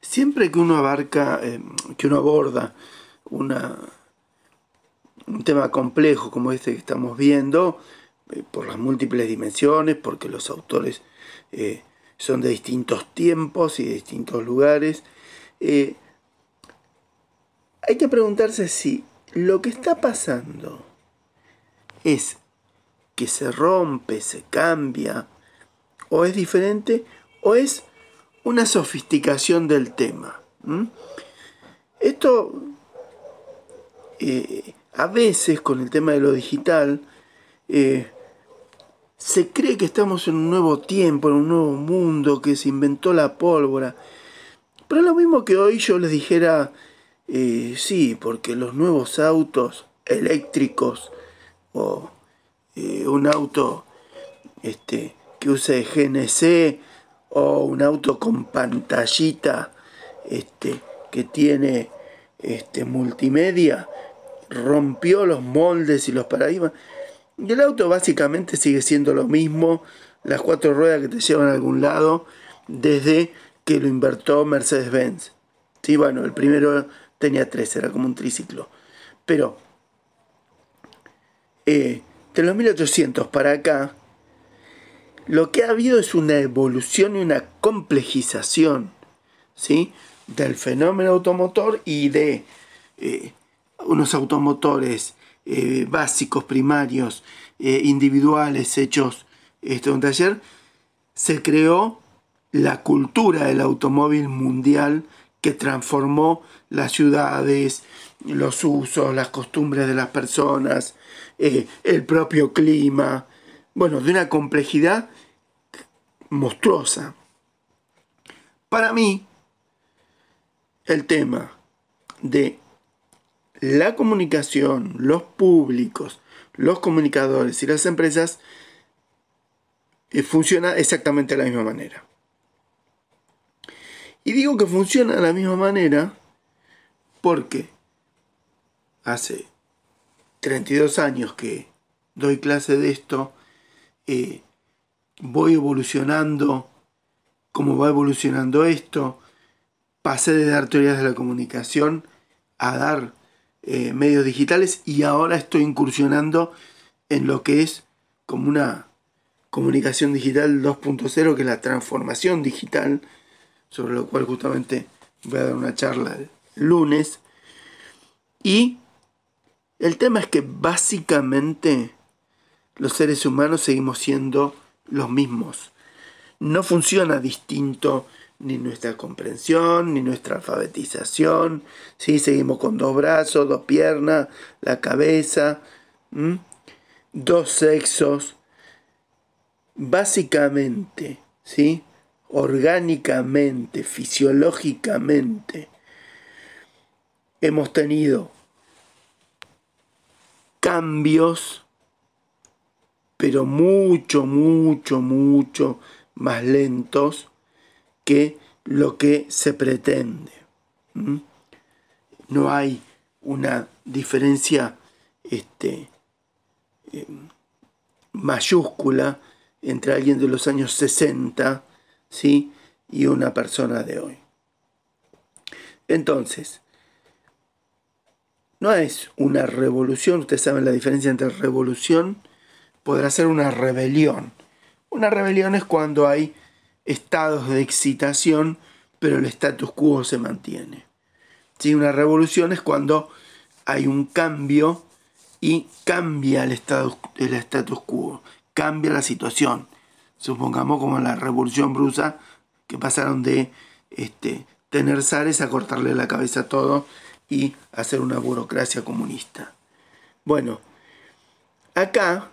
siempre que uno abarca, eh, que uno aborda un tema complejo como este que estamos viendo, eh, por las múltiples dimensiones, porque los autores eh, son de distintos tiempos y de distintos lugares, hay que preguntarse si lo que está pasando es que se rompe, se cambia, o es diferente, o es una sofisticación del tema. Esto eh, a veces con el tema de lo digital eh, se cree que estamos en un nuevo tiempo, en un nuevo mundo, que se inventó la pólvora. Pero lo mismo que hoy yo les dijera, eh, sí, porque los nuevos autos eléctricos o un auto este, que use GNC o un auto con pantallita este, que tiene este, multimedia, rompió los moldes y los paradigmas. Y el auto básicamente sigue siendo lo mismo, las cuatro ruedas que te llevan a algún lado, desde que lo invertó Mercedes-Benz. Sí, bueno, el primero tenía tres, era como un triciclo. Pero eh, de los 1800 para acá, lo que ha habido es una evolución y una complejización ¿sí? del fenómeno automotor y de eh, unos automotores eh, básicos, primarios, eh, individuales, hechos esto, un taller, se creó la cultura del automóvil mundial que transformó las ciudades, los usos, las costumbres de las personas, el propio clima, bueno, de una complejidad monstruosa. Para mí, el tema de la comunicación, los públicos, los comunicadores y las empresas eh, funciona exactamente de la misma manera. Y digo que funciona de la misma manera porque hace 32 años que doy clase de esto, eh, voy evolucionando, como va evolucionando esto, pasé de dar teorías de la comunicación a dar eh, medios digitales y ahora estoy incursionando en lo que es como una comunicación digital 2.0, que es la transformación digital, sobre lo cual justamente voy a dar una charla el lunes. Y el tema es que básicamente los seres humanos seguimos siendo los mismos. No funciona distinto ni nuestra comprensión, ni nuestra alfabetización. ¿sí? Seguimos con dos brazos, dos piernas, la cabeza, dos sexos. Básicamente, ¿sí? orgánicamente, fisiológicamente, hemos tenido cambios pero mucho, mucho, mucho más lentos que lo que se pretende. No hay una diferencia este, em, mayúscula entre alguien de los años 60 ¿sí? y una persona de hoy. Entonces, no es una revolución, ustedes saben la diferencia entre revolución podrá ser una rebelión. Una rebelión es cuando hay estados de excitación, pero el status quo se mantiene. ¿Sí? Una revolución es cuando hay un cambio y cambia el, estado, status quo, cambia la situación. Supongamos como la revolución brusa, que pasaron de este, tener zares a cortarle la cabeza a todo y hacer una burocracia comunista. Bueno, acá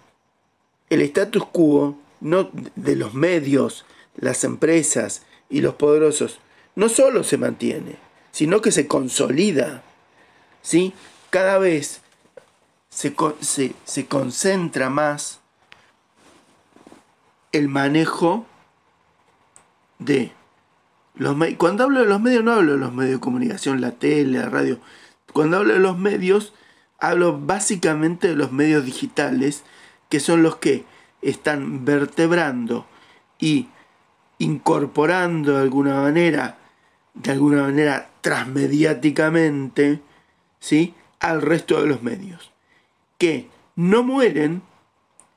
el status quo no, de los medios, las empresas y los poderosos no solo se mantiene, sino que se consolida. ¿sí? Cada vez se, se concentra más el manejo de los medios. Cuando hablo de los medios no hablo de los medios de comunicación, la tele, la radio. Cuando hablo de los medios, hablo básicamente de los medios digitales que son los que están vertebrando y incorporando de alguna manera de alguna manera transmediáticamente ¿sí? al resto de los medios, que no mueren,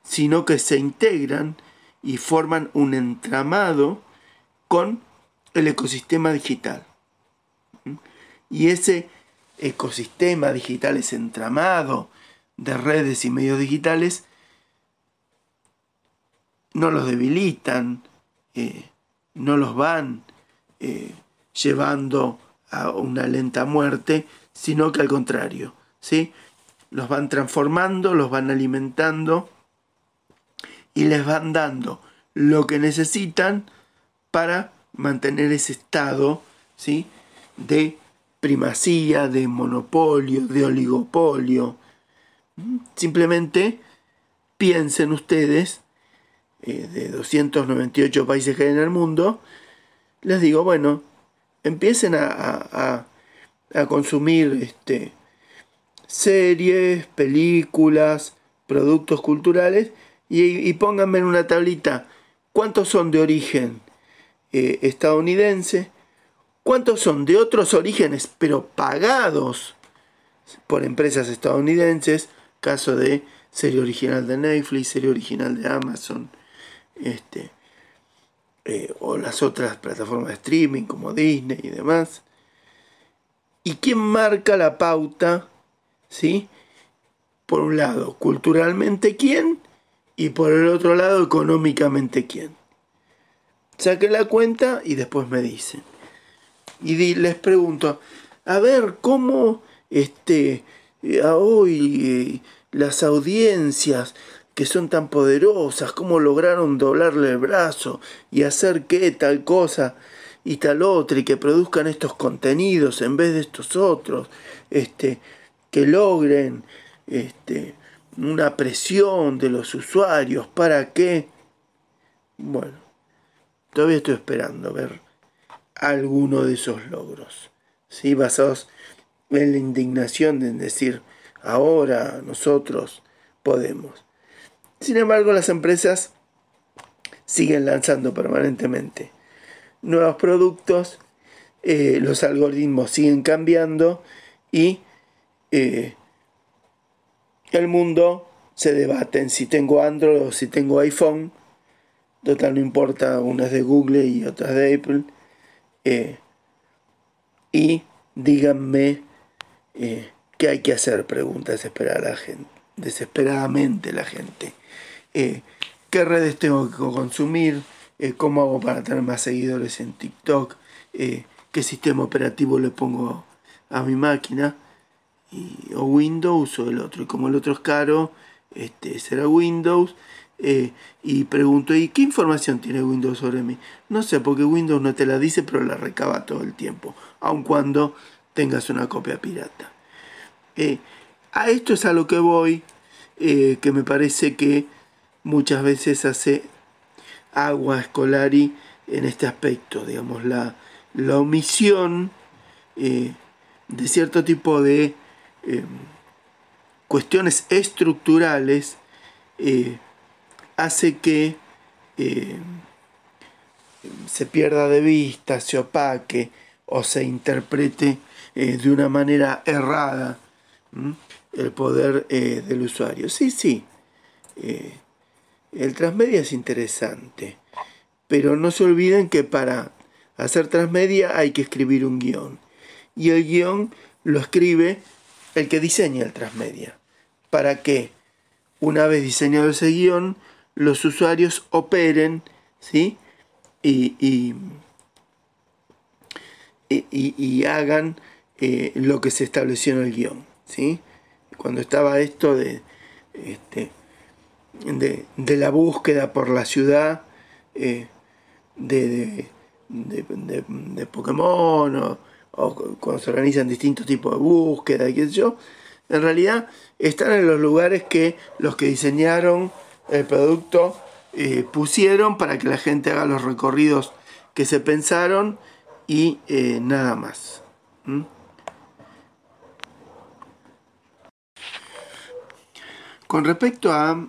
sino que se integran y forman un entramado con el ecosistema digital. Y ese ecosistema digital, ese entramado de redes y medios digitales, no los debilitan, eh, no los van eh, llevando a una lenta muerte, sino que al contrario, ¿sí? los van transformando, los van alimentando y les van dando lo que necesitan para mantener ese estado ¿sí? de primacía, de monopolio, de oligopolio. Simplemente piensen ustedes, eh, de 298 países que hay en el mundo, les digo, bueno, empiecen a, a, consumir este, series, películas, productos culturales y, pónganme en una tablita cuántos son de origen eh, estadounidense, cuántos son de otros orígenes pero pagados por empresas estadounidenses, caso de serie original de Netflix, serie original de Amazon, este, eh, o las otras plataformas de streaming como Disney y demás. ¿Y quién marca la pauta? ¿Sí? Por un lado, culturalmente quién y por el otro lado, económicamente quién. Saquen la cuenta y después me dicen. Y les pregunto, a ver, ¿cómo este, hoy eh, las audiencias que son tan poderosas, cómo lograron doblarle el brazo y hacer que tal cosa y tal otra y que produzcan estos contenidos en vez de estos otros, este, que logren este, una presión de los usuarios para que, bueno, todavía estoy esperando ver alguno de esos logros, ¿sí? basados en la indignación de decir, ahora nosotros podemos. Sin embargo, las empresas siguen lanzando permanentemente nuevos productos, eh, los algoritmos siguen cambiando y eh, el mundo se debate en si tengo Android o si tengo iPhone. Total, no importa, unas de Google y otras de Apple. Eh, y díganme qué hay que hacer, pregunta desesperada la gente, desesperadamente la gente. Eh, qué redes tengo que consumir, eh, cómo hago para tener más seguidores en TikTok, eh, qué sistema operativo le pongo a mi máquina, o Windows o el otro. Y como el otro es caro, este, será Windows. y pregunto, ¿y qué información tiene Windows sobre mí? No sé, porque Windows no te la dice, pero la recaba todo el tiempo, aun cuando tengas una copia pirata. a esto es a lo que voy, que me parece que muchas veces hace agua escolari en este aspecto, digamos, la, la omisión eh, de cierto tipo de eh, cuestiones estructurales eh, hace que se pierda de vista, se opaque o se interprete de una manera errada el poder del usuario. Sí, sí. El transmedia es interesante, pero no se olviden que para hacer transmedia hay que escribir un guion. Y el guion lo escribe el que diseña el transmedia. Para que, una vez diseñado ese guion, los usuarios operen ¿sí? y, y, hagan eh, lo que se estableció en el guion. ¿sí? Cuando estaba esto de este, de, la búsqueda por la ciudad eh, de, de, Pokémon o, cuando se organizan distintos tipos de búsqueda y qué sé yo, en realidad están en los lugares que los que diseñaron el producto eh, pusieron para que la gente haga los recorridos que se pensaron y eh, nada más. Con respecto a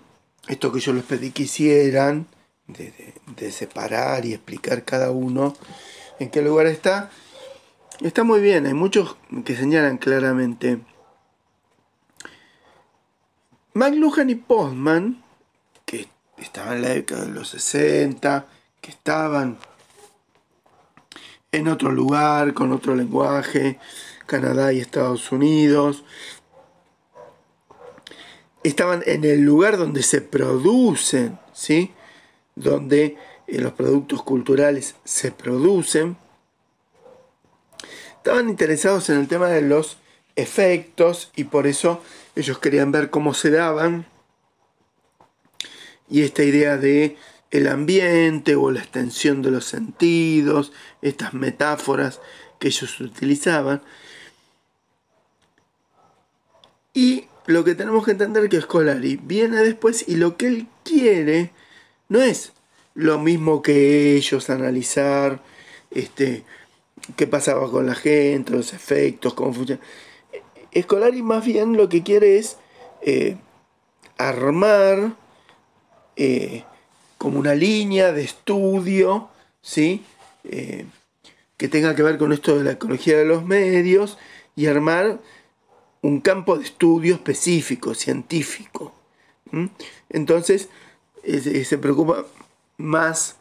esto que yo les pedí que hicieran, de, separar y explicar cada uno en qué lugar está, está muy bien, hay muchos que señalan claramente. McLuhan y Postman, que estaban en la década de los 60, que estaban en otro lugar, con otro lenguaje, Canadá y Estados Unidos, estaban en el lugar donde se producen, ¿sí? Donde eh, los productos culturales se producen. Estaban interesados en el tema de los efectos y por eso ellos querían ver cómo se daban. Y esta idea de el ambiente o la extensión de los sentidos, estas metáforas que ellos utilizaban. Y lo que tenemos que entender que Scolari viene después y lo que él quiere no es lo mismo que ellos analizar este, qué pasaba con la gente, los efectos, cómo funciona. Scolari más bien lo que quiere es eh, armar eh, como una línea de estudio, ¿sí? Eh, que tenga que ver con esto de la ecología de los medios y armar un campo de estudio específico, científico. Entonces, se preocupa más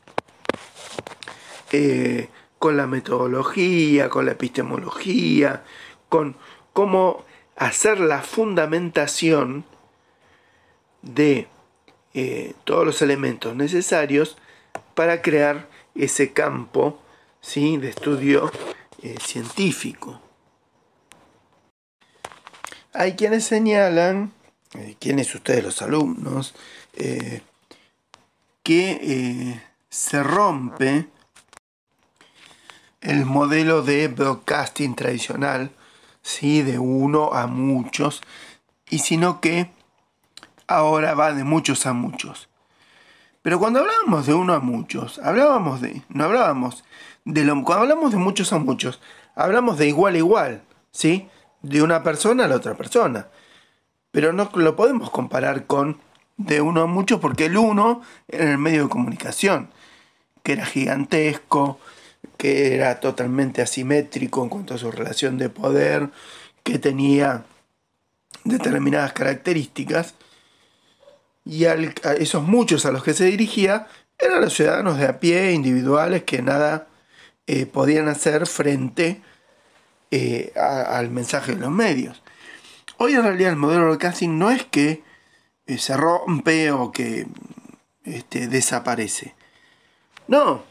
eh, con la metodología, con la epistemología, con cómo hacer la fundamentación de eh, todos los elementos necesarios para crear ese campo ¿sí? de estudio eh, científico. Hay quienes señalan, eh, quienes ustedes los alumnos, eh, que eh, se rompe el modelo de broadcasting tradicional, ¿sí? de uno a muchos, y sino que ahora va de muchos a muchos. Pero cuando hablábamos de uno a muchos, hablábamos de, no hablábamos de lo, cuando hablamos de muchos a muchos, hablamos de igual a igual, ¿sí? De una persona a la otra persona. Pero no lo podemos comparar con de uno a muchos porque el uno era el medio de comunicación, que era gigantesco, que era totalmente asimétrico en cuanto a su relación de poder, que tenía determinadas características, y a esos muchos a los que se dirigía eran los ciudadanos de a pie, individuales, que nada eh, podían hacer frente eh, al mensaje de los medios. Hoy en realidad el modelo de broadcasting no es que eh, se rompe o que este, desaparece. No,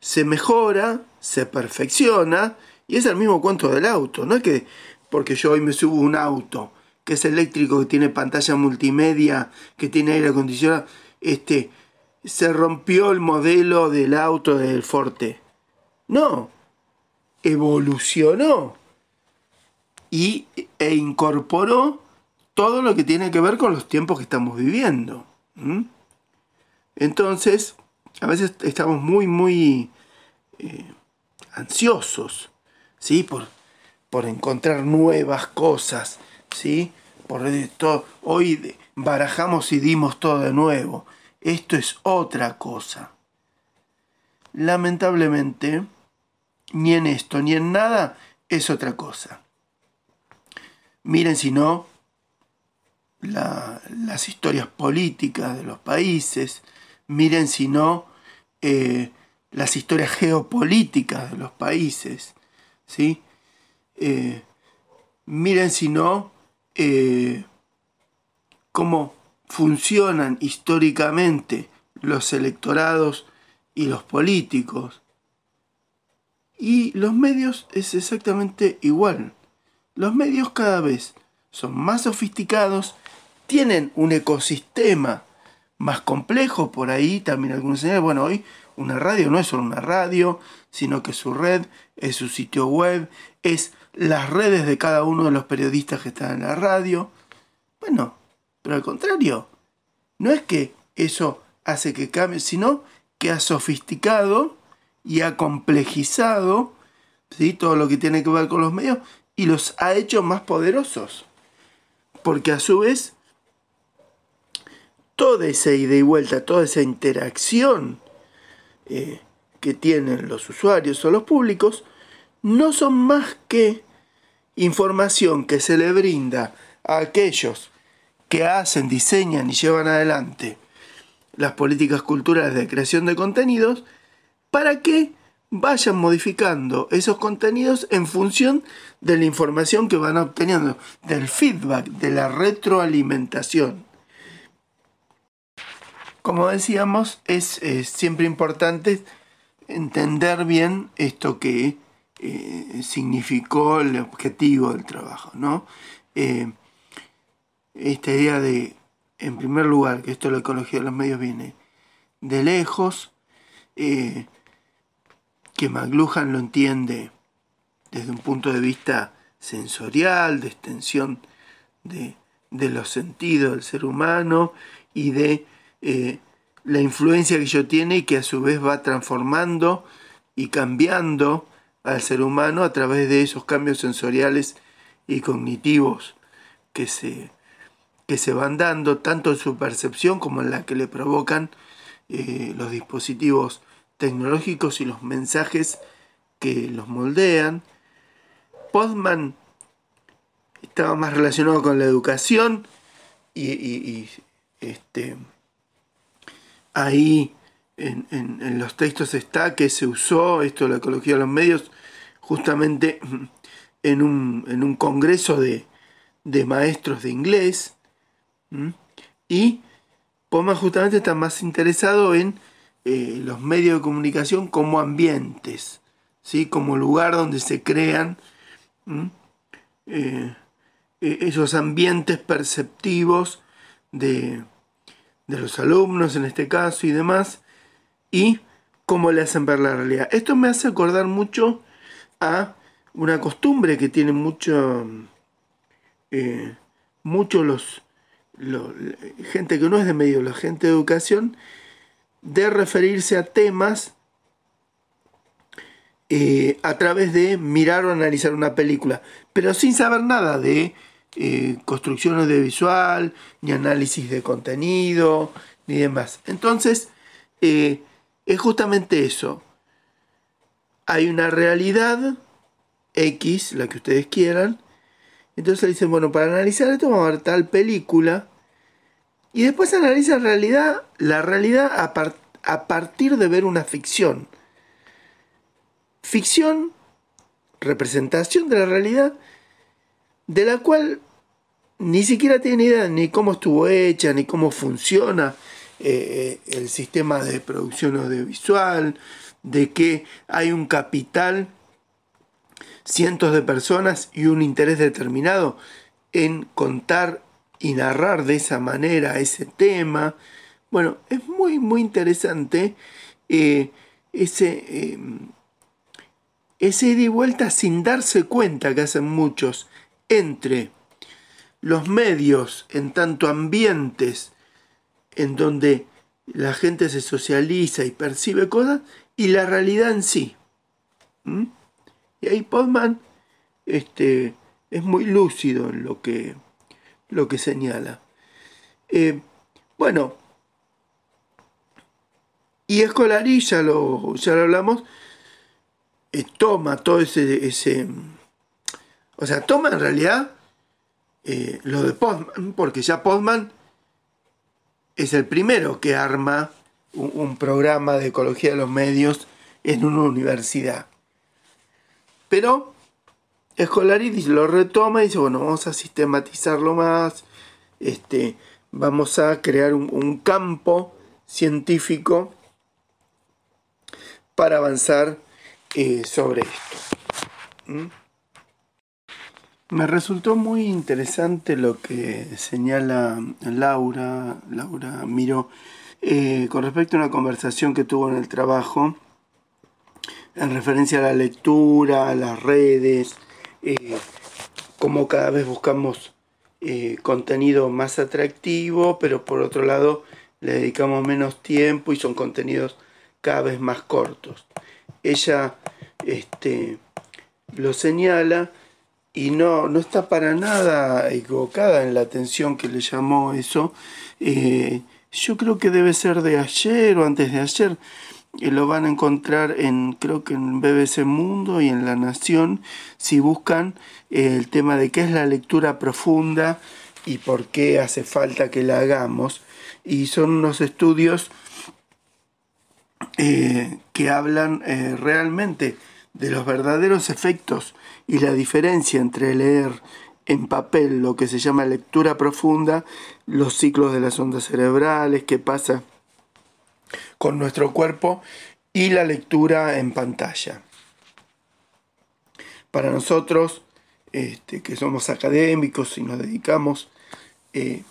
se mejora, se perfecciona y es el mismo cuento del auto. No es que porque yo hoy me subo un auto que es eléctrico, que tiene pantalla multimedia, que tiene aire acondicionado, este, se rompió el modelo del auto del Forte. No, evolucionó y, e incorporó todo lo que tiene que ver con los tiempos que estamos viviendo. Entonces, a veces estamos muy, muy eh, ansiosos, ¿sí? Por, por encontrar nuevas cosas, ¿sí? Por hoy barajamos y dimos todo de nuevo. Esto es otra cosa. Lamentablemente, ni en esto ni en nada es otra cosa. Miren si no las historias políticas de los países, miren si no eh, las historias geopolíticas de los países, ¿sí? Eh, miren si no eh, cómo funcionan históricamente los electorados y los políticos, y los medios es exactamente igual. Los medios cada vez son más sofisticados, tienen un ecosistema más complejo por ahí, también algunos señales, bueno, hoy una radio no es solo una radio, sino que su red es su sitio web, es las redes de cada uno de los periodistas que están en la radio. Bueno, pero al contrario, no es que eso hace que cambie, sino que ha sofisticado y ha complejizado ¿sí? todo lo que tiene que ver con los medios y los ha hecho más poderosos. Porque a su vez, toda esa ida y vuelta, toda esa interacción eh, que tienen los usuarios o los públicos, no son más que información que se le brinda a aquellos que hacen, diseñan y llevan adelante las políticas culturales de creación de contenidos para que vayan modificando esos contenidos en función de la información que van obteniendo, del feedback, de la retroalimentación. Como decíamos, es, siempre importante entender bien esto que eh, significó el objetivo del trabajo, ¿no? Eh, esta idea de, en primer lugar, que esto de la ecología de los medios viene de lejos, eh, que McLuhan lo entiende desde un punto de vista sensorial, de extensión de, los sentidos del ser humano y de eh, la influencia que ello tiene y que a su vez va transformando y cambiando al ser humano a través de esos cambios sensoriales y cognitivos que se, que se van dando tanto en su percepción como en la que le provocan eh, los dispositivos tecnológicos y los mensajes que los moldean. Postman estaba más relacionado con la educación y, este, ahí en, los textos está que se usó esto la ecología de los medios justamente en un, en un congreso de, de maestros de inglés y Poma justamente está más interesado en eh, los medios de comunicación como ambientes, ¿sí? como lugar donde se crean eh, e-, esos ambientes perceptivos de, de los alumnos en este caso y demás, y cómo le hacen ver la realidad. Esto me hace acordar mucho a una costumbre que tienen mucho, eh, mucho los, gente que no es de medio, la gente de educación, de referirse a temas eh, a través de mirar o analizar una película, pero sin saber nada de eh, construcción audiovisual, ni análisis de contenido, ni demás. Entonces, eh, es justamente eso. Hay una realidad X, la que ustedes quieran, entonces dicen, bueno, para analizar esto vamos a ver tal película. Y después analiza realidad, la realidad a, a partir de ver una ficción. Ficción, representación de la realidad, de la cual ni siquiera tiene idea ni cómo estuvo hecha, ni cómo funciona eh, el sistema de producción audiovisual, de que hay un capital cientos de personas y un interés determinado en contar y narrar de esa manera ese tema. Bueno, es muy, muy interesante eh, ese, em, ese ida y vuelta sin darse cuenta que hacen muchos entre los medios en tanto ambientes en donde la gente se socializa y percibe cosas y la realidad en sí. Y ahí Podman este, es muy lúcido en lo que, lo que señala. Eh, bueno, y Escolari, ya lo, ya lo hablamos, eh, toma todo ese, O sea, toma en realidad eh, lo de Podman, porque ya Podman es el primero que arma un, un programa de ecología de los medios en una universidad. Pero Escolaridis lo retoma y dice, bueno, vamos a sistematizarlo más, este, vamos a crear un, campo científico para avanzar eh, sobre esto. ¿Mm? Me resultó muy interesante lo que señala Laura, Laura Miro, eh, con respecto a una conversación que tuvo en el trabajo en referencia a la lectura, a las redes, eh, como cada vez buscamos eh, contenido más atractivo, pero por otro lado le dedicamos menos tiempo y son contenidos cada vez más cortos. Ella este, lo señala y no, no está para nada equivocada en la atención que le llamó eso. Eh, yo creo que debe ser de ayer o antes de ayer. Eh, lo van a encontrar en, creo que en BBC Mundo y en La Nación, si buscan eh, el tema de qué es la lectura profunda y por qué hace falta que la hagamos. Y son unos estudios eh, que hablan realmente de los verdaderos efectos y la diferencia entre leer en papel lo que se llama lectura profunda, los ciclos de las ondas cerebrales, qué pasa con nuestro cuerpo y la lectura en pantalla. Para nosotros, este, que somos académicos y nos dedicamos eh,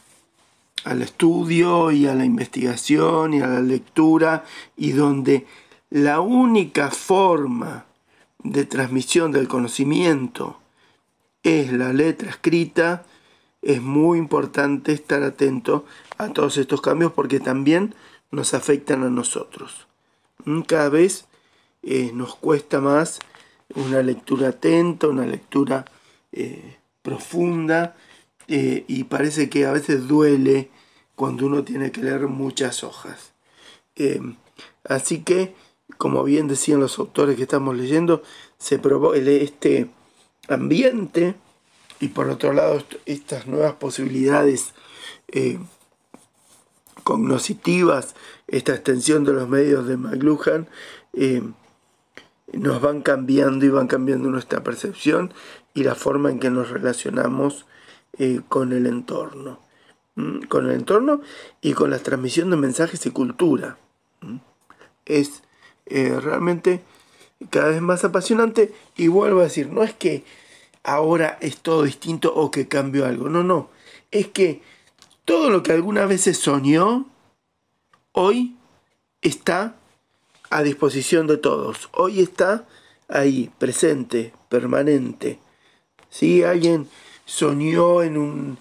al estudio y a la investigación y a la lectura, y donde la única forma de transmisión del conocimiento es la letra escrita, es muy importante estar atento a todos estos cambios porque también nos afectan a nosotros. Cada vez eh, nos cuesta más una lectura atenta, una lectura eh, profunda eh, y parece que a veces duele cuando uno tiene que leer muchas hojas. así que, como bien decían los autores que estamos leyendo, se probó este ambiente y por otro lado estas nuevas posibilidades cognoscitivas, esta extensión de los medios de McLuhan, eh, nos van cambiando y van cambiando nuestra percepción y la forma en que nos relacionamos eh, con el entorno. Con el entorno y con la transmisión de mensajes y cultura. Es eh, realmente cada vez más apasionante y vuelvo a decir, no es que ahora es todo distinto o que cambió algo, no, no, es que todo lo que alguna vez soñó, hoy está a disposición de todos. Hoy está ahí, presente, permanente. Si alguien soñó en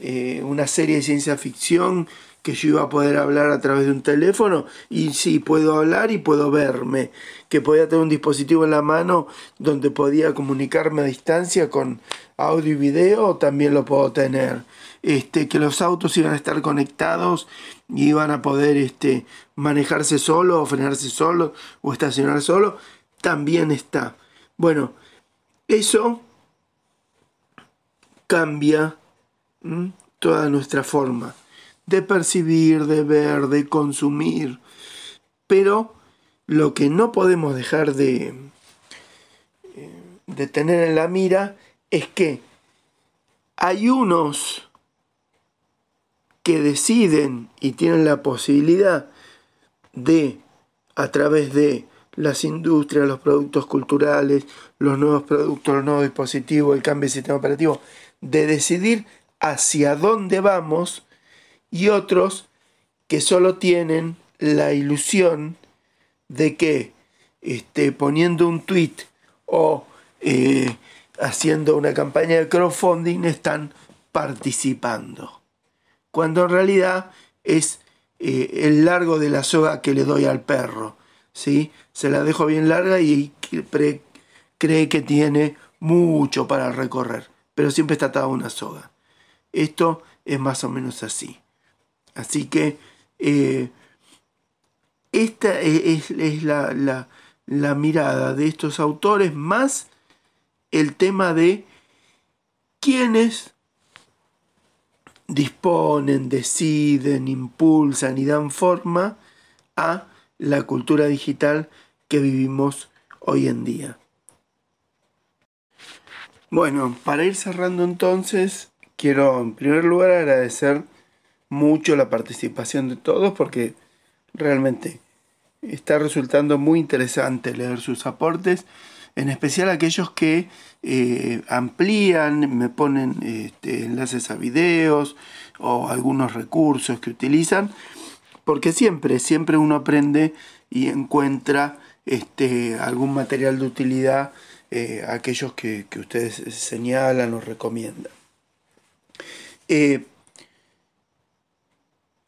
eh, una serie de ciencia ficción que yo iba a poder hablar a través de un teléfono y sí, puedo hablar y puedo verme, que podía tener un dispositivo en la mano donde podía comunicarme a distancia con audio y video, también lo puedo tener este, que los autos iban a estar conectados y iban a poder este, manejarse solo o frenarse solo o estacionar solo, también está. Bueno, eso cambia toda nuestra forma de percibir, de ver, de consumir. Pero lo que no podemos dejar de, eh, de tener en la mira es que hay unos que deciden y tienen la posibilidad de, a través de las industrias, los productos culturales, los nuevos productos, los nuevos dispositivos, el cambio de sistema operativo, de decidir hacia dónde vamos y otros que solo tienen la ilusión de que este, poniendo un tweet o eh, haciendo una campaña de crowdfunding están participando cuando en realidad es eh, el largo de la soga que le doy al perro. ¿sí? Se la dejo bien larga y cree que tiene mucho para recorrer, pero siempre está atada una soga. Esto es más o menos así. Así que eh, esta es, la, la mirada de estos autores más el tema de quiénes disponen, deciden, impulsan y dan forma a la cultura digital que vivimos hoy en día. Bueno, para ir cerrando entonces, quiero en primer lugar agradecer mucho la participación de todos porque realmente está resultando muy interesante leer sus aportes, en especial aquellos que eh, amplían, me ponen este, enlaces a videos o algunos recursos que utilizan, porque siempre, siempre uno aprende y encuentra este, algún material de utilidad eh, aquellos que, ustedes señalan o recomiendan. Eh,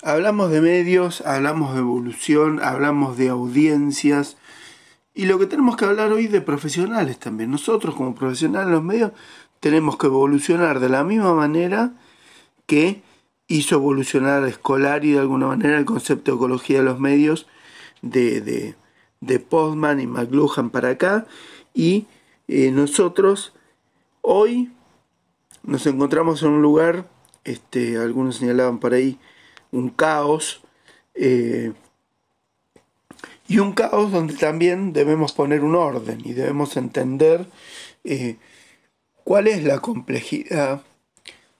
hablamos de medios, hablamos de evolución, hablamos de audiencias, y lo que tenemos que hablar hoy de profesionales también. Nosotros como profesionales en los medios tenemos que evolucionar de la misma manera que hizo evolucionar escolar y de alguna manera el concepto de ecología de los medios de, de Postman y McLuhan para acá y eh, nosotros hoy nos encontramos en un lugar, este, algunos señalaban por ahí, un caos, eh, y un caos donde también debemos poner un orden y debemos entender eh, cuál es la complejidad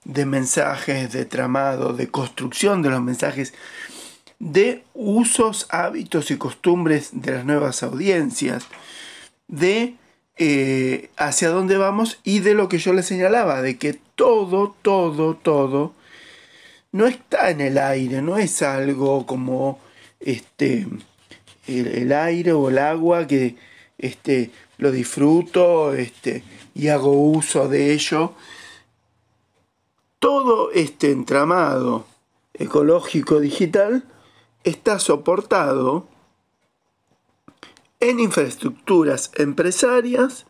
de mensajes, de tramado, de construcción de los mensajes, de usos, hábitos y costumbres de las nuevas audiencias, de eh, hacia dónde vamos y de lo que yo les señalaba, de que todo, todo, todo no está en el aire, no es algo como este el, aire o el agua que este, lo disfruto este, y hago uso de ello. Todo este entramado ecológico digital está soportado en infraestructuras empresarias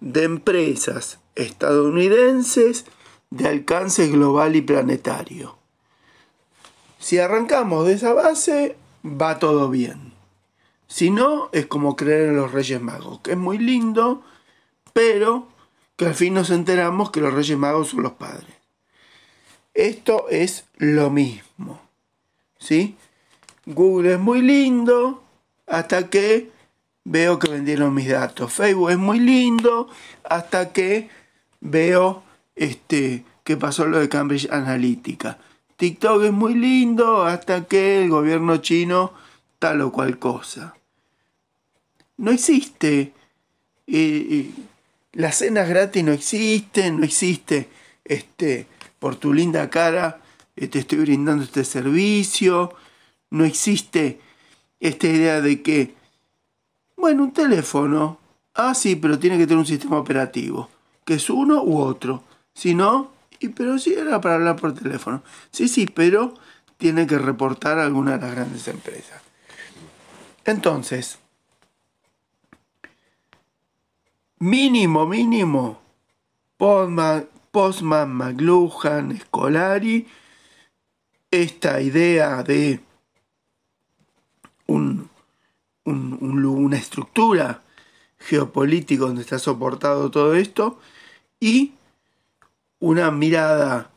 de empresas estadounidenses de alcance global y planetario. Si arrancamos de esa base, va todo bien. Si no, es como creer en los Reyes Magos, que es muy lindo, pero que al fin nos enteramos que los Reyes Magos son los padres. Esto es lo mismo. ¿Sí? Google es muy lindo hasta que veo que vendieron mis datos. Facebook es muy lindo hasta que veo este, que pasó lo de Cambridge Analytica. TikTok es muy lindo hasta que el gobierno chino o cual cosa no existe. Eh, eh, las cenas gratis no existen, no existe este, por tu linda cara eh, te estoy brindando este servicio, no existe esta idea de que, bueno, un teléfono, ah, sí, pero tiene que tener un sistema operativo, que es uno u otro, si no, y pero sí era para hablar por teléfono, sí, sí, pero tiene que reportar a alguna de las grandes empresas. Entonces, mínimo, mínimo, Postman, McLuhan, Scolari, esta idea de un, una estructura geopolítica donde está soportado todo esto y una mirada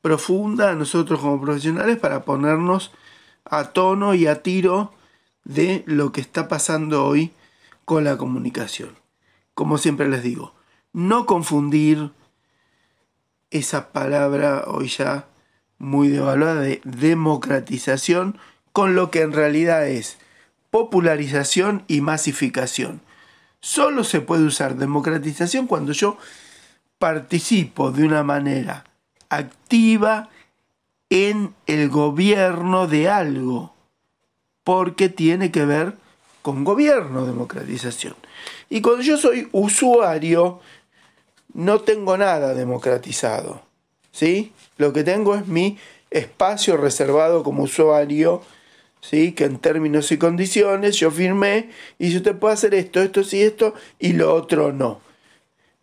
profunda a nosotros como profesionales para ponernos a tono y a tiro de lo que está pasando hoy con la comunicación como siempre les digo, no confundir esa palabra hoy ya muy devaluada de democratización con lo que en realidad es popularización y masificación. Solo se puede usar democratización cuando yo participo de una manera activa en el gobierno de algo, porque tiene que ver con gobierno, democratización. Y cuando yo soy usuario, no tengo nada democratizado. ¿sí? Lo que tengo es mi espacio reservado como usuario, ¿sí? que en términos y condiciones yo firmé y si usted puede hacer esto, esto sí, esto y lo otro no.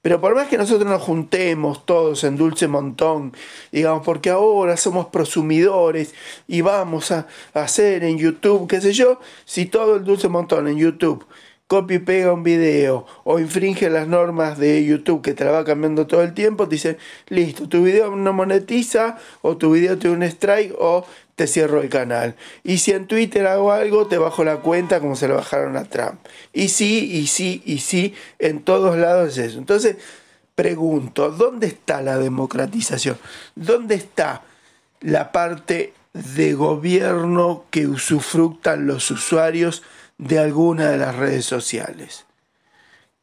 Pero por más que nosotros nos juntemos todos en dulce montón, digamos, porque ahora somos prosumidores y vamos a hacer en YouTube, qué sé yo, si todo el dulce montón en YouTube copia y pega un video o infringe las normas de YouTube que te la va cambiando todo el tiempo, dice, listo, tu video no monetiza o tu video tiene un strike o cierro el canal. Y si en Twitter hago algo, te bajo la cuenta como se lo bajaron a Trump. Y sí, y sí, y sí, en todos lados es eso. Entonces, pregunto, ¿dónde está la democratización? ¿Dónde está la parte de gobierno que usufructan los usuarios? de alguna de las redes sociales.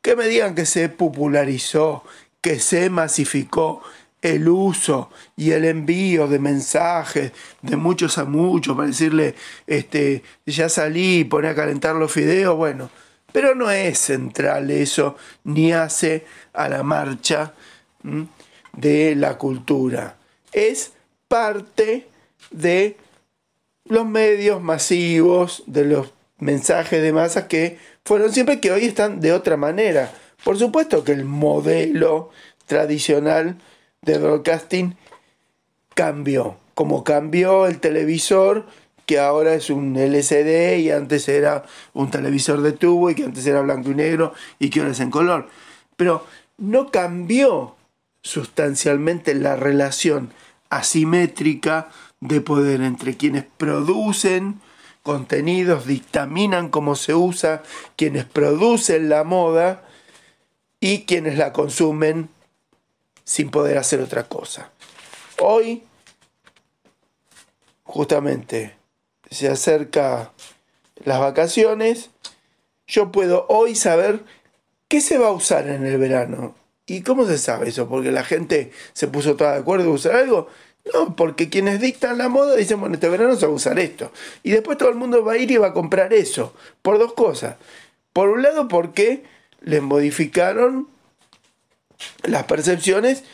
Que me digan que se popularizó, que se masificó el uso y el envío de mensajes de muchos a muchos para decirle, este, ya salí, pone a calentar los fideos, bueno, pero no es central eso, ni hace a la marcha de la cultura. Es parte de los medios masivos, de los mensajes de masas que fueron siempre que hoy están de otra manera. Por supuesto que el modelo tradicional de broadcasting cambió. Como cambió el televisor, que ahora es un LCD y antes era un televisor de tubo y que antes era blanco y negro y que ahora es en color. Pero no cambió sustancialmente la relación asimétrica de poder entre quienes producen contenidos, dictaminan cómo se usa, quienes producen la moda y quienes la consumen sin poder hacer otra cosa. Hoy, justamente, se acerca las vacaciones, yo puedo hoy saber qué se va a usar en el verano. ¿Y cómo se sabe eso? Porque la gente se puso toda de acuerdo a usar algo. No, porque quienes dictan la moda dicen, bueno, este verano se va a usar esto. Y después todo el mundo va a ir y va a comprar eso. Por dos cosas. Por un lado, porque les modificaron las percepciones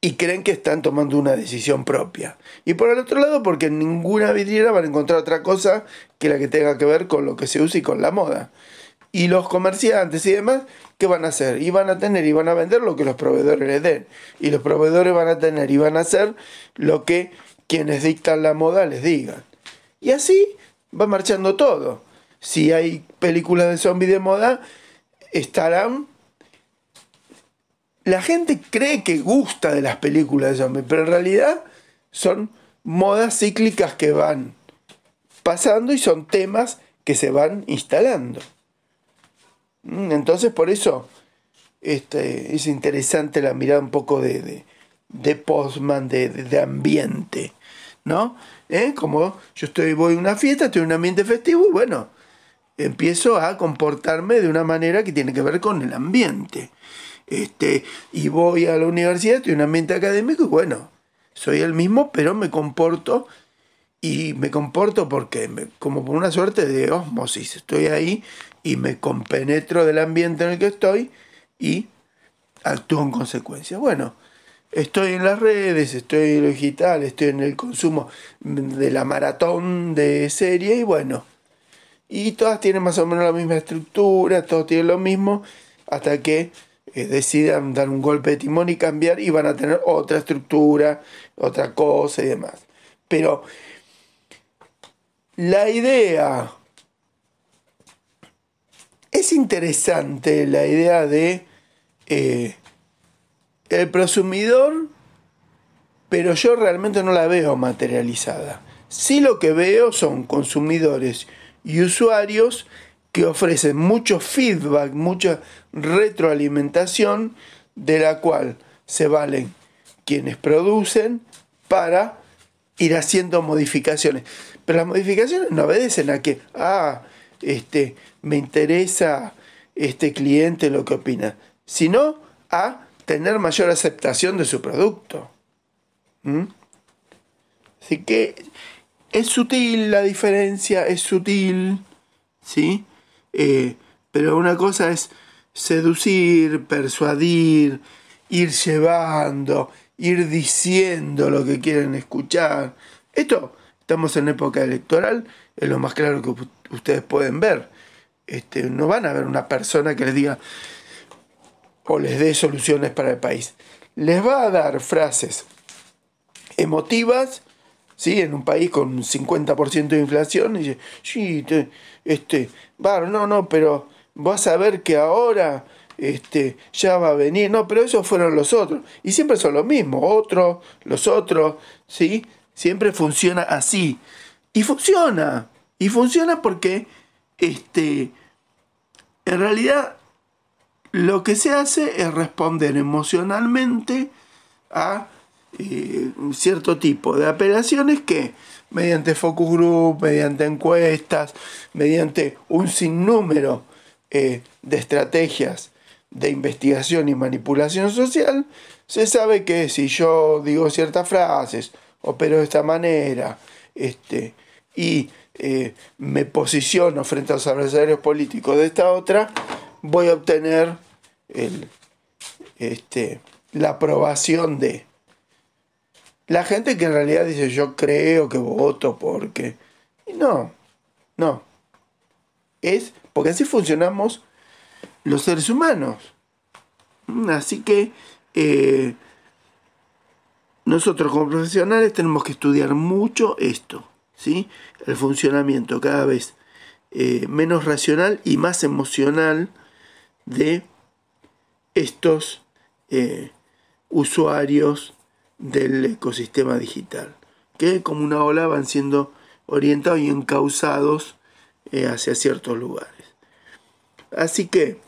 y creen que están tomando una decisión propia. Y por el otro lado, porque en ninguna vidriera van a encontrar otra cosa que la que tenga que ver con lo que se usa y con la moda. Y los comerciantes y demás, ¿qué van a hacer? Y van a tener y van a vender lo que los proveedores les den. Y los proveedores van a tener y van a hacer lo que quienes dictan la moda les digan. Y así va marchando todo. Si hay películas de zombies de moda, estarán la gente cree que gusta de las películas de zombies, pero en realidad son modas cíclicas que van pasando y son temas que se van instalando. Mm, entonces por eso este, es interesante la mirada un poco de, de, Postman, de, de, ambiente, ¿no? ¿Eh? Como yo estoy, voy a una fiesta, estoy en un ambiente festivo y bueno, empiezo a comportarme de una manera que tiene que ver con el ambiente este, y voy a la universidad, estoy un ambiente académico y bueno, soy el mismo, pero me comporto y me comporto porque como por una suerte de osmosis, estoy ahí y me compenetro del ambiente en el que estoy y actúo en consecuencia. Bueno, estoy en las redes, estoy en lo digital, estoy en el consumo de la maratón de serie y bueno, y todas tienen más o menos la misma estructura, todos tienen lo mismo, hasta que decidan dar un golpe de timón y cambiar y van a tener otra estructura, otra cosa y demás. Pero la idea es interesante, la idea de eh, el prosumidor, pero yo realmente no la veo materializada. Sí lo que veo son consumidores y usuarios que ofrecen mucho feedback, mucha retroalimentación, de la cual se valen quienes producen para ir haciendo modificaciones. Pero las modificaciones no obedecen a que, ah, este, me interesa este cliente lo que opina, sino a tener mayor aceptación de su producto. ¿Mm? Así que es sutil la diferencia, es sutil, ¿sí? Eh, pero una cosa es seducir, persuadir, ir llevando, ir diciendo lo que quieren escuchar. Esto, estamos en época electoral, es lo más claro que ustedes pueden ver. Este, no van a ver una persona que les diga o les dé soluciones para el país. Les va a dar frases emotivas, ¿sí? en un país con un 50% de inflación, y dice, sí, este, no, no, pero vas a ver que ahora este, ya va a venir. No, pero esos fueron los otros. Y siempre son los mismos, otros, los otros, ¿sí? Siempre funciona así. Y funciona. Y funciona porque, este, en realidad, lo que se hace es responder emocionalmente a eh, cierto tipo de apelaciones que mediante focus group, mediante encuestas, mediante un sinnúmero eh, de estrategias de investigación y manipulación social, se sabe que si yo digo ciertas frases, opero de esta manera, este, y eh, me posiciono frente a los adversarios políticos de esta otra, voy a obtener el, este, la aprobación de la gente que en realidad dice yo creo que voto porque... no, no. Es porque así funcionamos los seres humanos. Así que eh, nosotros como profesionales tenemos que estudiar mucho esto. ¿sí? el funcionamiento cada vez eh, menos racional y más emocional de estos eh, usuarios del ecosistema digital, que como una ola van siendo orientados y encausados eh, hacia ciertos lugares. Así que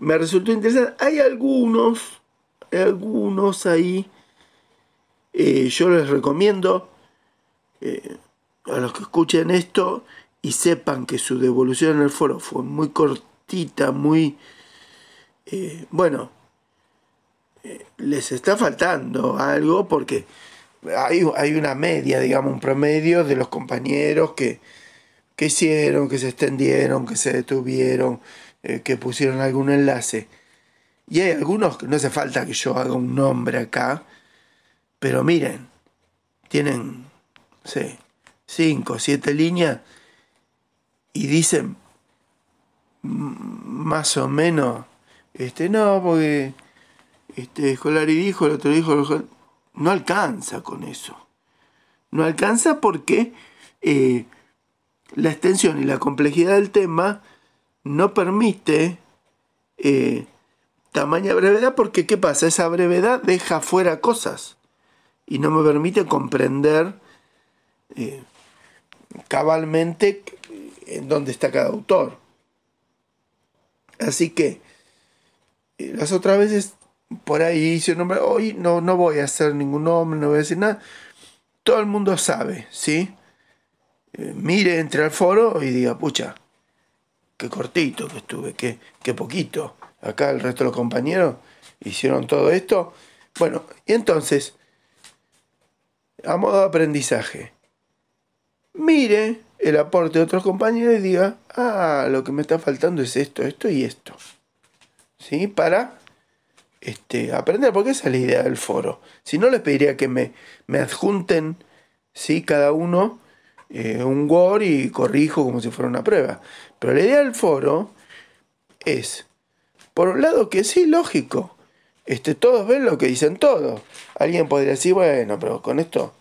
me resultó interesante. Hay algunos, algunos ahí, yo les recomiendo a los que escuchen esto y sepan que su devolución en el foro fue muy cortita, muy... Eh, bueno, eh, les está faltando algo porque hay, hay, una media, digamos, un promedio de los compañeros que, que hicieron, que se extendieron, que se detuvieron, eh, que pusieron algún enlace. Y hay algunos que no hace falta que yo haga un nombre acá, pero miren, tienen, sí, 5, 7 líneas y dicen más o menos, este, no, porque este y dijo, el otro dijo, no alcanza con eso. No alcanza porque eh, la extensión y la complejidad del tema no permite eh, tamaña brevedad porque ¿qué pasa? Esa brevedad deja fuera cosas y no me permite comprender eh, cabalmente en dónde está cada autor. Así que las otras veces por ahí hice un nombre, hoy no, no voy a hacer ningún nombre, no voy a decir nada. Todo el mundo sabe, ¿sí? Eh, mire, entre al foro y diga, pucha, qué cortito que estuve, qué, qué poquito. Acá el resto de los compañeros hicieron todo esto. Bueno, y entonces, a modo de aprendizaje, mire el aporte de otros compañeros y diga, ah, lo que me está faltando es esto, esto y esto. ¿Sí? Para este, aprender, porque esa es la idea del foro. Si no, les pediría que me, me adjunten, ¿sí? Cada uno eh, un Word y corrijo como si fuera una prueba. Pero la idea del foro es, por un lado, que sí, lógico. Este, todos ven lo que dicen todos. Alguien podría decir, bueno, pero con esto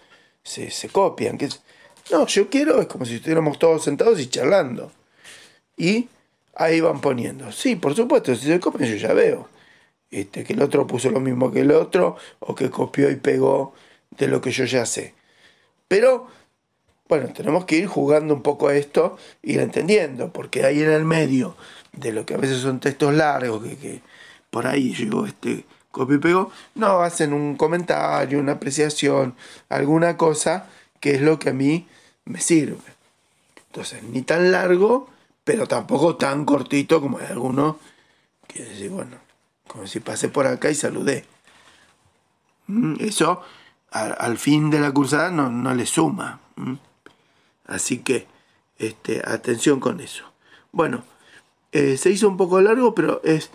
se, se copian. Que no, yo quiero, es como si estuviéramos todos sentados y charlando. Y ahí van poniendo. Sí, por supuesto, si se copian yo ya veo. Este, que el otro puso lo mismo que el otro, o que copió y pegó de lo que yo ya sé. Pero, bueno, tenemos que ir jugando un poco a esto, ir entendiendo, porque ahí en el medio de lo que a veces son textos largos, que, por ahí llegó este copio y pegó, no hacen un comentario, una apreciación, alguna cosa que es lo que a mí me sirve. Entonces, ni tan largo, pero tampoco tan cortito como hay algunos que decir, bueno, como si pasé por acá y saludé. Mm, eso al, fin de la cursada no, le suma. Mm. Así que, este, atención con eso. Bueno, eh, se hizo un poco largo, pero es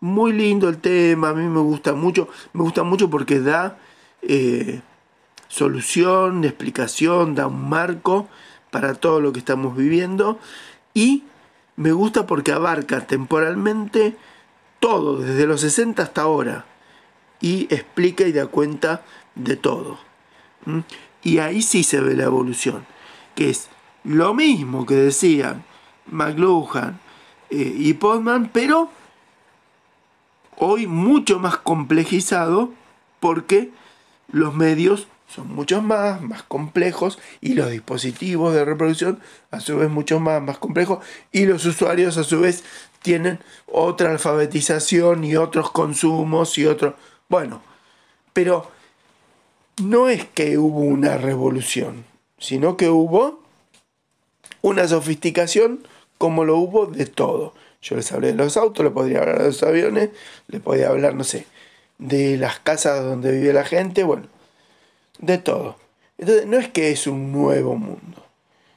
muy lindo el tema, a mí me gusta mucho, me gusta mucho porque da eh, solución, explicación, da un marco para todo lo que estamos viviendo y me gusta porque abarca temporalmente todo, desde los 60 hasta ahora, y explica y da cuenta de todo. Y ahí sí se ve la evolución, que es lo mismo que decían McLuhan eh, y Podman, pero hoy mucho más complejizado porque los medios son muchos más, más complejos y los dispositivos de reproducción a su vez mucho más, más complejos y los usuarios a su vez tienen otra alfabetización y otros consumos y otros... Bueno, pero no es que hubo una revolución, sino que hubo una sofisticación como lo hubo de todo. Yo les hablé de los autos, les podría hablar de los aviones, les podría hablar, no sé, de las casas donde vive la gente, bueno, de todo. Entonces, no es que es un nuevo mundo,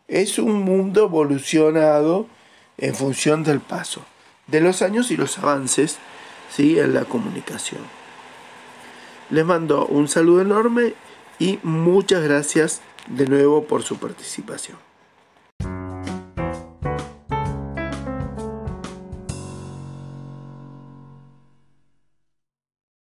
es un mundo evolucionado en función del paso de los años y los avances ¿sí? en la comunicación. Les mando un saludo enorme y muchas gracias de nuevo por su participación.